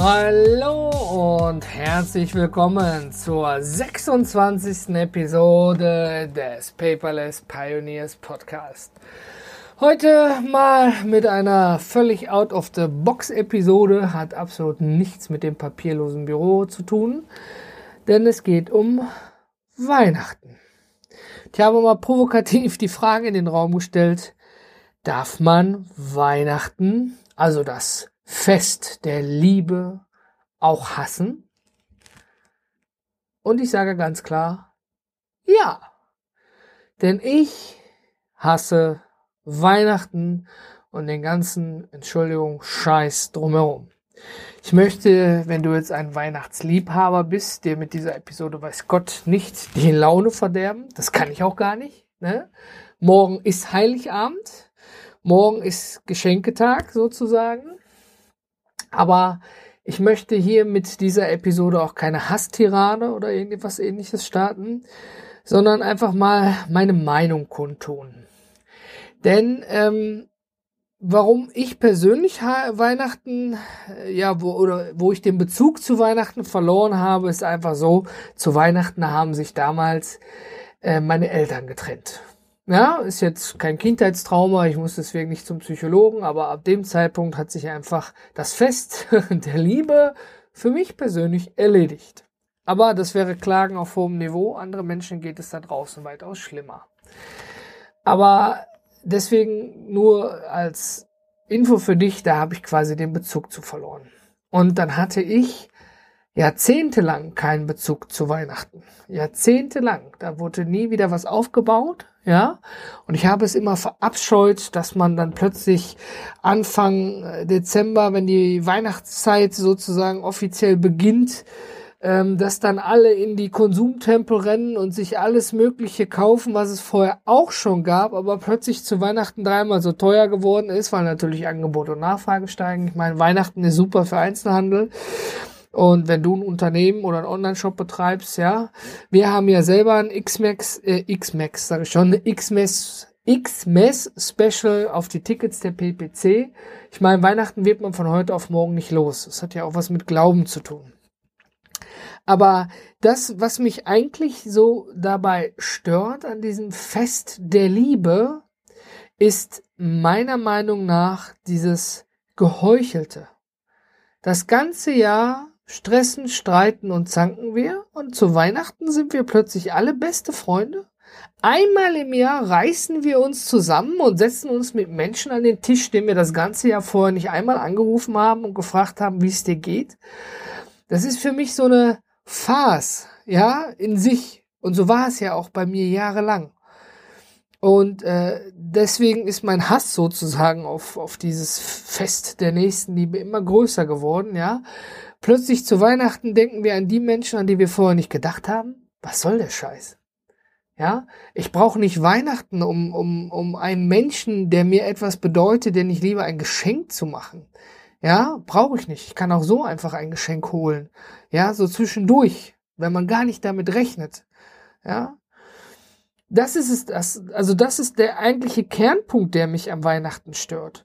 Hallo und herzlich willkommen zur 26. Episode des Paperless Pioneers Podcast. Heute mal mit einer völlig out of the box Episode, hat absolut nichts mit dem papierlosen Büro zu tun, denn es geht um Weihnachten. Ich habe mal provokativ die Frage in den Raum gestellt, darf man Weihnachten, also das Fest der Liebe auch hassen? Und ich sage ganz klar, ja. Denn ich hasse Weihnachten und den ganzen, Entschuldigung, Scheiß drumherum. Ich möchte, wenn du jetzt ein Weihnachtsliebhaber bist, dir mit dieser Episode weiß Gott nicht die Laune verderben. Das kann ich auch gar nicht. Ne? Morgen ist Heiligabend. Morgen ist Geschenketag sozusagen. Aber ich möchte hier mit dieser Episode auch keine Hasstirade oder irgendwas ähnliches starten, sondern einfach mal meine Meinung kundtun. Denn ähm, warum ich persönlich Weihnachten, äh, ja, wo, oder wo ich den Bezug zu Weihnachten verloren habe, ist einfach so, zu Weihnachten haben sich damals äh, meine Eltern getrennt. Ja, ist jetzt kein Kindheitstrauma, ich muss deswegen nicht zum Psychologen, aber ab dem Zeitpunkt hat sich einfach das Fest der Liebe für mich persönlich erledigt. Aber das wäre Klagen auf hohem Niveau, andere Menschen geht es da draußen weitaus schlimmer. Aber deswegen nur als Info für dich, da habe ich quasi den Bezug zu verloren. Und dann hatte ich jahrzehntelang keinen Bezug zu Weihnachten. Jahrzehntelang. Da wurde nie wieder was aufgebaut ja. Und ich habe es immer verabscheut, dass man dann plötzlich Anfang äh, Dezember, wenn die Weihnachtszeit sozusagen offiziell beginnt, ähm, dass dann alle in die Konsumtempel rennen und sich alles Mögliche kaufen, was es vorher auch schon gab, aber plötzlich zu Weihnachten dreimal so teuer geworden ist, weil natürlich Angebot und Nachfrage steigen. Ich meine, Weihnachten ist super für Einzelhandel. Und wenn du ein Unternehmen oder einen Online-Shop betreibst, ja, wir haben ja selber ein X-Max, äh, X-Max, sage ich schon, X-Mess, X-Mess Special auf die Tickets der PPC. Ich meine, Weihnachten wird man von heute auf morgen nicht los. Das hat ja auch was mit Glauben zu tun. Aber das, was mich eigentlich so dabei stört an diesem Fest der Liebe, ist meiner Meinung nach dieses Geheuchelte. Das ganze Jahr stressen, streiten und zanken wir und zu Weihnachten sind wir plötzlich alle beste Freunde. Einmal im Jahr reißen wir uns zusammen und setzen uns mit Menschen an den Tisch, den wir das ganze Jahr vorher nicht einmal angerufen haben und gefragt haben, wie es dir geht. Das ist für mich so eine Farce, ja, in sich. Und so war es ja auch bei mir jahrelang. Und äh, deswegen ist mein Hass sozusagen auf, auf dieses Fest der Nächstenliebe immer größer geworden, ja. Plötzlich zu Weihnachten denken wir an die Menschen, an die wir vorher nicht gedacht haben. Was soll der Scheiß? Ja, ich brauche nicht Weihnachten, um, um, um einem Menschen, der mir etwas bedeutet, den ich liebe, ein Geschenk zu machen. Ja, brauche ich nicht. Ich kann auch so einfach ein Geschenk holen. Ja, so zwischendurch, wenn man gar nicht damit rechnet. Ja, das ist es, das, also das ist der eigentliche Kernpunkt, der mich am Weihnachten stört.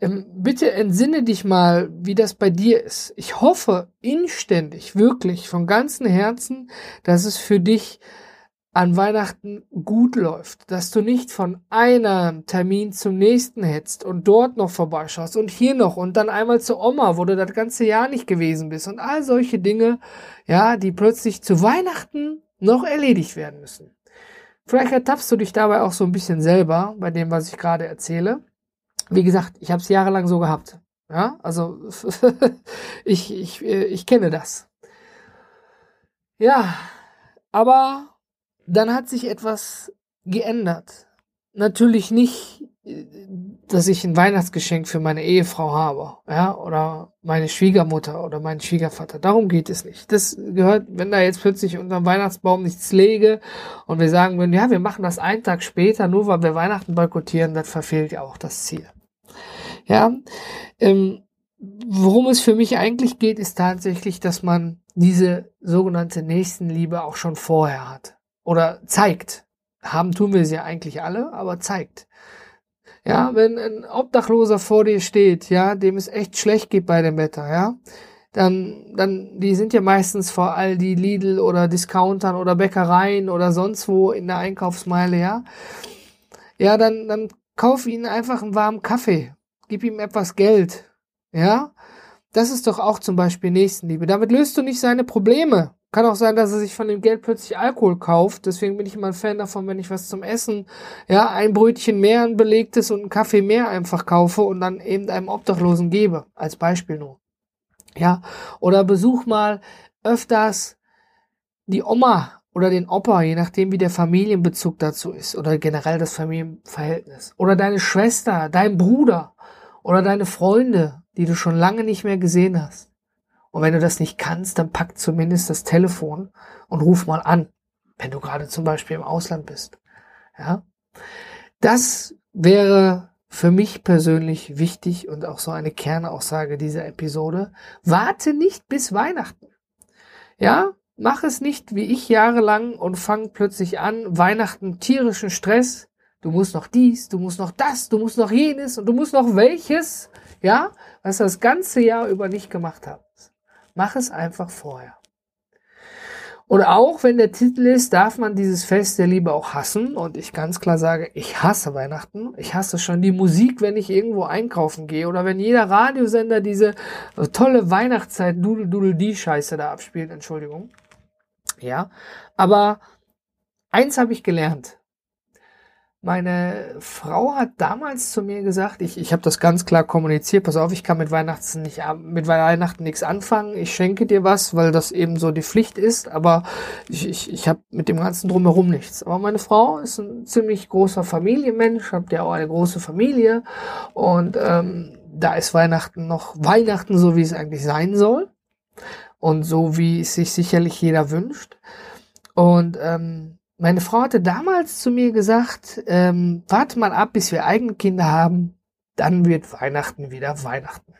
Ähm, bitte entsinne dich mal, wie das bei dir ist. Ich hoffe inständig, wirklich von ganzem Herzen, dass es für dich an Weihnachten gut läuft, dass du nicht von einem Termin zum nächsten hetzt und dort noch vorbeischaust und hier noch und dann einmal zur Oma, wo du das ganze Jahr nicht gewesen bist und all solche Dinge, ja, die plötzlich zu Weihnachten noch erledigt werden müssen. Vielleicht ertappst du dich dabei auch so ein bisschen selber bei dem, was ich gerade erzähle wie gesagt, ich habe es jahrelang so gehabt. Ja, also ich, ich, ich kenne das. Ja, aber dann hat sich etwas geändert. Natürlich nicht äh, dass ich ein Weihnachtsgeschenk für meine Ehefrau habe, ja, oder meine Schwiegermutter oder meinen Schwiegervater. Darum geht es nicht. Das gehört, wenn da jetzt plötzlich unterm Weihnachtsbaum nichts lege und wir sagen würden, ja, wir machen das einen Tag später, nur weil wir Weihnachten boykottieren, dann verfehlt ja auch das Ziel. Ja, ähm, worum es für mich eigentlich geht, ist tatsächlich, dass man diese sogenannte Nächstenliebe auch schon vorher hat oder zeigt. Haben tun wir sie ja eigentlich alle, aber zeigt. Ja, wenn ein Obdachloser vor dir steht, ja, dem es echt schlecht geht bei dem Wetter, ja, dann, dann, die sind ja meistens vor all die Lidl oder Discountern oder Bäckereien oder sonst wo in der Einkaufsmeile, ja. Ja, dann, dann kauf ihnen einfach einen warmen Kaffee. Gib ihm etwas Geld. Ja. Das ist doch auch zum Beispiel Nächstenliebe. Damit löst du nicht seine Probleme. Kann auch sein, dass er sich von dem Geld plötzlich Alkohol kauft. Deswegen bin ich immer ein Fan davon, wenn ich was zum Essen, ja, ein Brötchen mehr, ein belegtes und einen Kaffee mehr einfach kaufe und dann eben einem Obdachlosen gebe. Als Beispiel nur. Ja. Oder besuch mal öfters die Oma oder den Opa, je nachdem wie der Familienbezug dazu ist oder generell das Familienverhältnis. Oder deine Schwester, dein Bruder oder deine Freunde, die du schon lange nicht mehr gesehen hast. Und wenn du das nicht kannst, dann pack zumindest das Telefon und ruf mal an, wenn du gerade zum Beispiel im Ausland bist. Ja, das wäre für mich persönlich wichtig und auch so eine Kernaussage dieser Episode. Warte nicht bis Weihnachten. Ja, mach es nicht wie ich jahrelang und fang plötzlich an, Weihnachten tierischen Stress. Du musst noch dies, du musst noch das, du musst noch jenes und du musst noch welches. Ja, was das ganze Jahr über nicht gemacht hast. Mach es einfach vorher. Und auch wenn der Titel ist, darf man dieses Fest der Liebe auch hassen. Und ich ganz klar sage, ich hasse Weihnachten. Ich hasse schon die Musik, wenn ich irgendwo einkaufen gehe oder wenn jeder Radiosender diese tolle Weihnachtszeit Dudel Dudel die Scheiße da abspielt. Entschuldigung. Ja. Aber eins habe ich gelernt. Meine Frau hat damals zu mir gesagt, ich, ich habe das ganz klar kommuniziert, pass auf, ich kann mit Weihnachten nicht mit Weihnachten nichts anfangen, ich schenke dir was, weil das eben so die Pflicht ist, aber ich, ich, ich habe mit dem ganzen drumherum nichts. Aber meine Frau ist ein ziemlich großer Familienmensch, habt ja auch eine große Familie und ähm, da ist Weihnachten noch Weihnachten so, wie es eigentlich sein soll und so, wie es sich sicherlich jeder wünscht. Und ähm, meine Frau hatte damals zu mir gesagt, ähm, warte mal ab, bis wir eigene Kinder haben, dann wird Weihnachten wieder Weihnachten.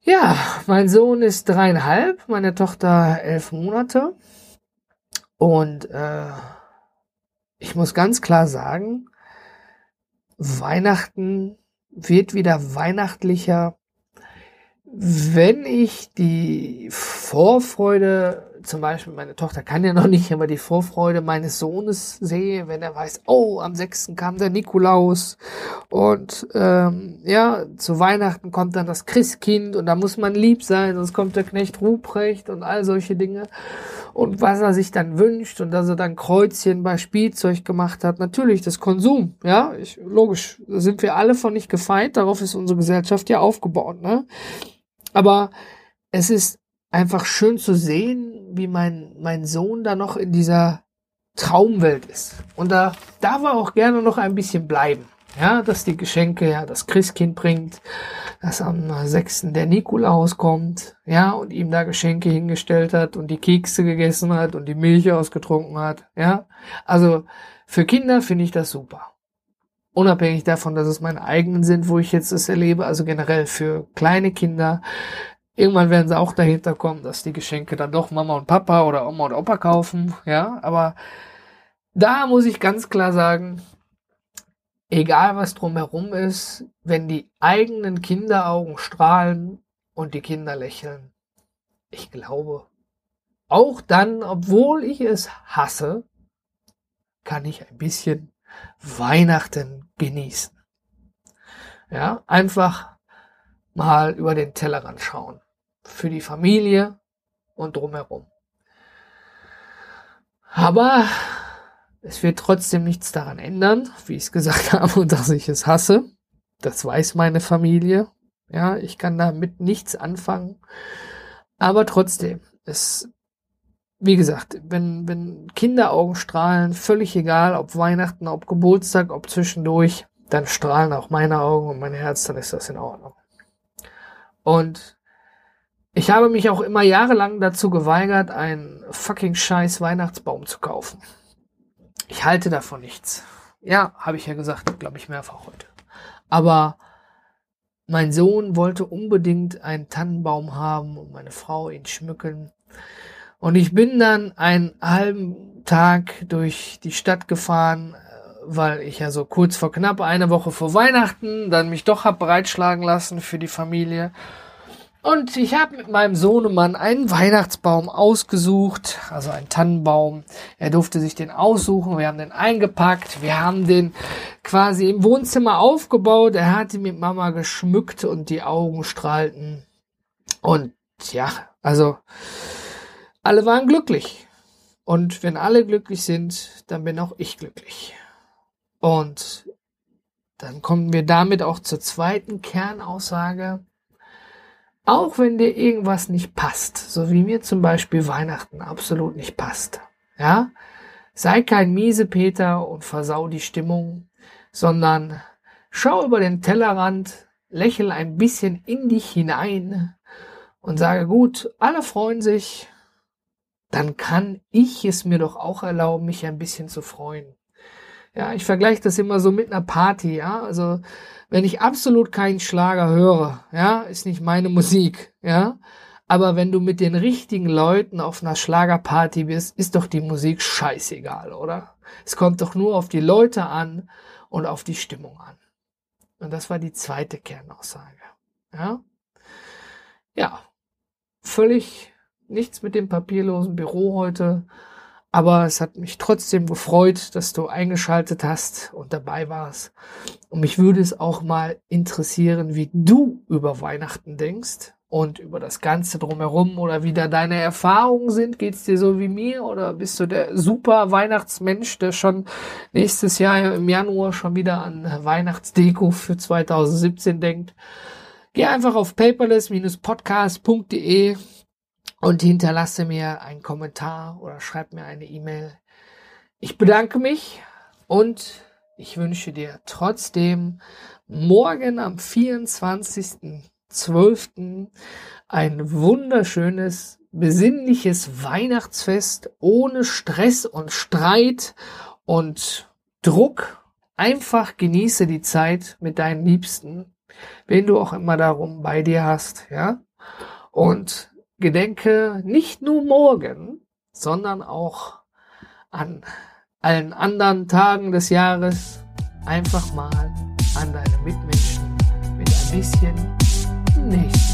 Ja, mein Sohn ist dreieinhalb, meine Tochter elf Monate. Und äh, ich muss ganz klar sagen, Weihnachten wird wieder weihnachtlicher, wenn ich die Vorfreude zum Beispiel, meine Tochter kann ja noch nicht, aber die Vorfreude meines Sohnes sehe, wenn er weiß, oh, am 6. kam der Nikolaus und ähm, ja, zu Weihnachten kommt dann das Christkind und da muss man lieb sein, sonst kommt der Knecht Ruprecht und all solche Dinge. Und was er sich dann wünscht und dass er dann Kreuzchen bei Spielzeug gemacht hat, natürlich das Konsum, ja, ich, logisch, da sind wir alle von nicht gefeit, darauf ist unsere Gesellschaft ja aufgebaut, ne? Aber es ist einfach schön zu sehen, wie mein, mein Sohn da noch in dieser Traumwelt ist. Und da darf er auch gerne noch ein bisschen bleiben. Ja, dass die Geschenke, ja, das Christkind bringt, dass am 6. der Nikolaus kommt, ja, und ihm da Geschenke hingestellt hat und die Kekse gegessen hat und die Milch ausgetrunken hat, ja. Also, für Kinder finde ich das super. Unabhängig davon, dass es meine eigenen sind, wo ich jetzt das erlebe, also generell für kleine Kinder Irgendwann werden sie auch dahinter kommen, dass die Geschenke dann doch Mama und Papa oder Oma und Opa kaufen, ja, aber da muss ich ganz klar sagen, egal was drumherum ist, wenn die eigenen Kinderaugen strahlen und die Kinder lächeln, ich glaube, auch dann, obwohl ich es hasse, kann ich ein bisschen Weihnachten genießen. Ja, einfach mal über den Tellerrand schauen für die Familie und drumherum. Aber es wird trotzdem nichts daran ändern, wie ich es gesagt habe, dass ich es hasse. Das weiß meine Familie. Ja, ich kann damit nichts anfangen. Aber trotzdem, es, wie gesagt, wenn, wenn Kinderaugen strahlen, völlig egal, ob Weihnachten, ob Geburtstag, ob zwischendurch, dann strahlen auch meine Augen und mein Herz, dann ist das in Ordnung. Und ich habe mich auch immer jahrelang dazu geweigert, einen fucking scheiß Weihnachtsbaum zu kaufen. Ich halte davon nichts. Ja, habe ich ja gesagt, glaube ich mehrfach heute. Aber mein Sohn wollte unbedingt einen Tannenbaum haben und meine Frau ihn schmücken. Und ich bin dann einen halben Tag durch die Stadt gefahren, weil ich ja so kurz vor knapp eine Woche vor Weihnachten dann mich doch hab breitschlagen lassen für die Familie. Und ich habe mit meinem Sohnemann einen Weihnachtsbaum ausgesucht, also einen Tannenbaum. Er durfte sich den aussuchen. Wir haben den eingepackt. Wir haben den quasi im Wohnzimmer aufgebaut. Er hat ihn mit Mama geschmückt und die Augen strahlten. Und ja, also alle waren glücklich. Und wenn alle glücklich sind, dann bin auch ich glücklich. Und dann kommen wir damit auch zur zweiten Kernaussage. Auch wenn dir irgendwas nicht passt, so wie mir zum Beispiel Weihnachten absolut nicht passt, ja, sei kein Miesepeter und versau die Stimmung, sondern schau über den Tellerrand, lächel ein bisschen in dich hinein und sage, gut, alle freuen sich, dann kann ich es mir doch auch erlauben, mich ein bisschen zu freuen. Ja, ich vergleiche das immer so mit einer Party, ja. Also, wenn ich absolut keinen Schlager höre, ja, ist nicht meine Musik, ja. Aber wenn du mit den richtigen Leuten auf einer Schlagerparty bist, ist doch die Musik scheißegal, oder? Es kommt doch nur auf die Leute an und auf die Stimmung an. Und das war die zweite Kernaussage, ja. Ja, völlig nichts mit dem papierlosen Büro heute. Aber es hat mich trotzdem gefreut, dass du eingeschaltet hast und dabei warst. Und mich würde es auch mal interessieren, wie du über Weihnachten denkst und über das Ganze drumherum oder wie da deine Erfahrungen sind. Geht's dir so wie mir oder bist du der super Weihnachtsmensch, der schon nächstes Jahr im Januar schon wieder an Weihnachtsdeko für 2017 denkt? Geh einfach auf paperless-podcast.de und hinterlasse mir einen Kommentar oder schreib mir eine E-Mail. Ich bedanke mich und ich wünsche dir trotzdem morgen am 24.12. ein wunderschönes, besinnliches Weihnachtsfest ohne Stress und Streit und Druck. Einfach genieße die Zeit mit deinen Liebsten, wen du auch immer darum bei dir hast, ja. Und gedenke nicht nur morgen, sondern auch an allen anderen Tagen des Jahres einfach mal an deine Mitmenschen mit ein bisschen Nächsten.